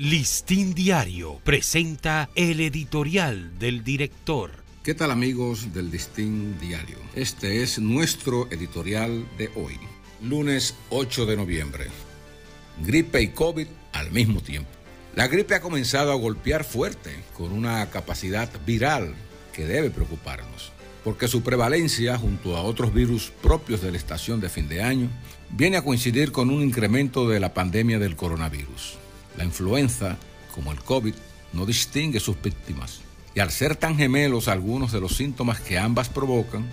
Listín Diario presenta el editorial del director. ¿Qué tal amigos del Listín Diario? Este es nuestro editorial de hoy, lunes 8 de noviembre. Gripe y COVID al mismo tiempo. La gripe ha comenzado a golpear fuerte con una capacidad viral que debe preocuparnos, porque su prevalencia junto a otros virus propios de la estación de fin de año viene a coincidir con un incremento de la pandemia del coronavirus. La influenza, como el COVID, no distingue sus víctimas. Y al ser tan gemelos algunos de los síntomas que ambas provocan,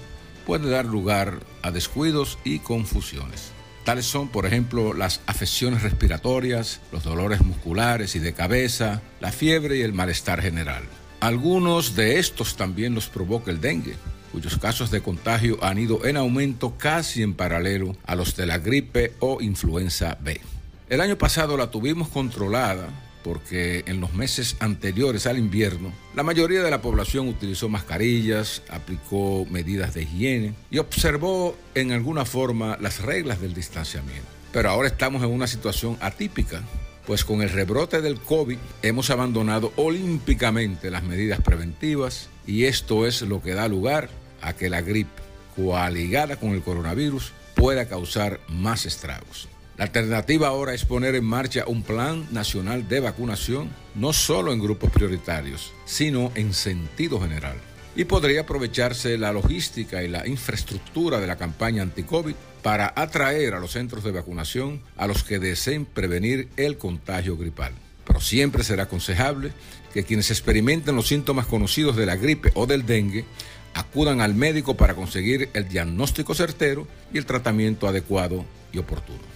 puede dar lugar a descuidos y confusiones. Tales son, por ejemplo, las afecciones respiratorias, los dolores musculares y de cabeza, la fiebre y el malestar general. Algunos de estos también los provoca el dengue, cuyos casos de contagio han ido en aumento casi en paralelo a los de la gripe o influenza B. El año pasado la tuvimos controlada porque en los meses anteriores al invierno la mayoría de la población utilizó mascarillas, aplicó medidas de higiene y observó en alguna forma las reglas del distanciamiento. Pero ahora estamos en una situación atípica, pues con el rebrote del COVID hemos abandonado olímpicamente las medidas preventivas y esto es lo que da lugar a que la gripe, coaligada con el coronavirus, pueda causar más estragos. La alternativa ahora es poner en marcha un plan nacional de vacunación, no solo en grupos prioritarios, sino en sentido general. Y podría aprovecharse la logística y la infraestructura de la campaña anti-COVID para atraer a los centros de vacunación a los que deseen prevenir el contagio gripal. Pero siempre será aconsejable que quienes experimenten los síntomas conocidos de la gripe o del dengue acudan al médico para conseguir el diagnóstico certero y el tratamiento adecuado y oportuno.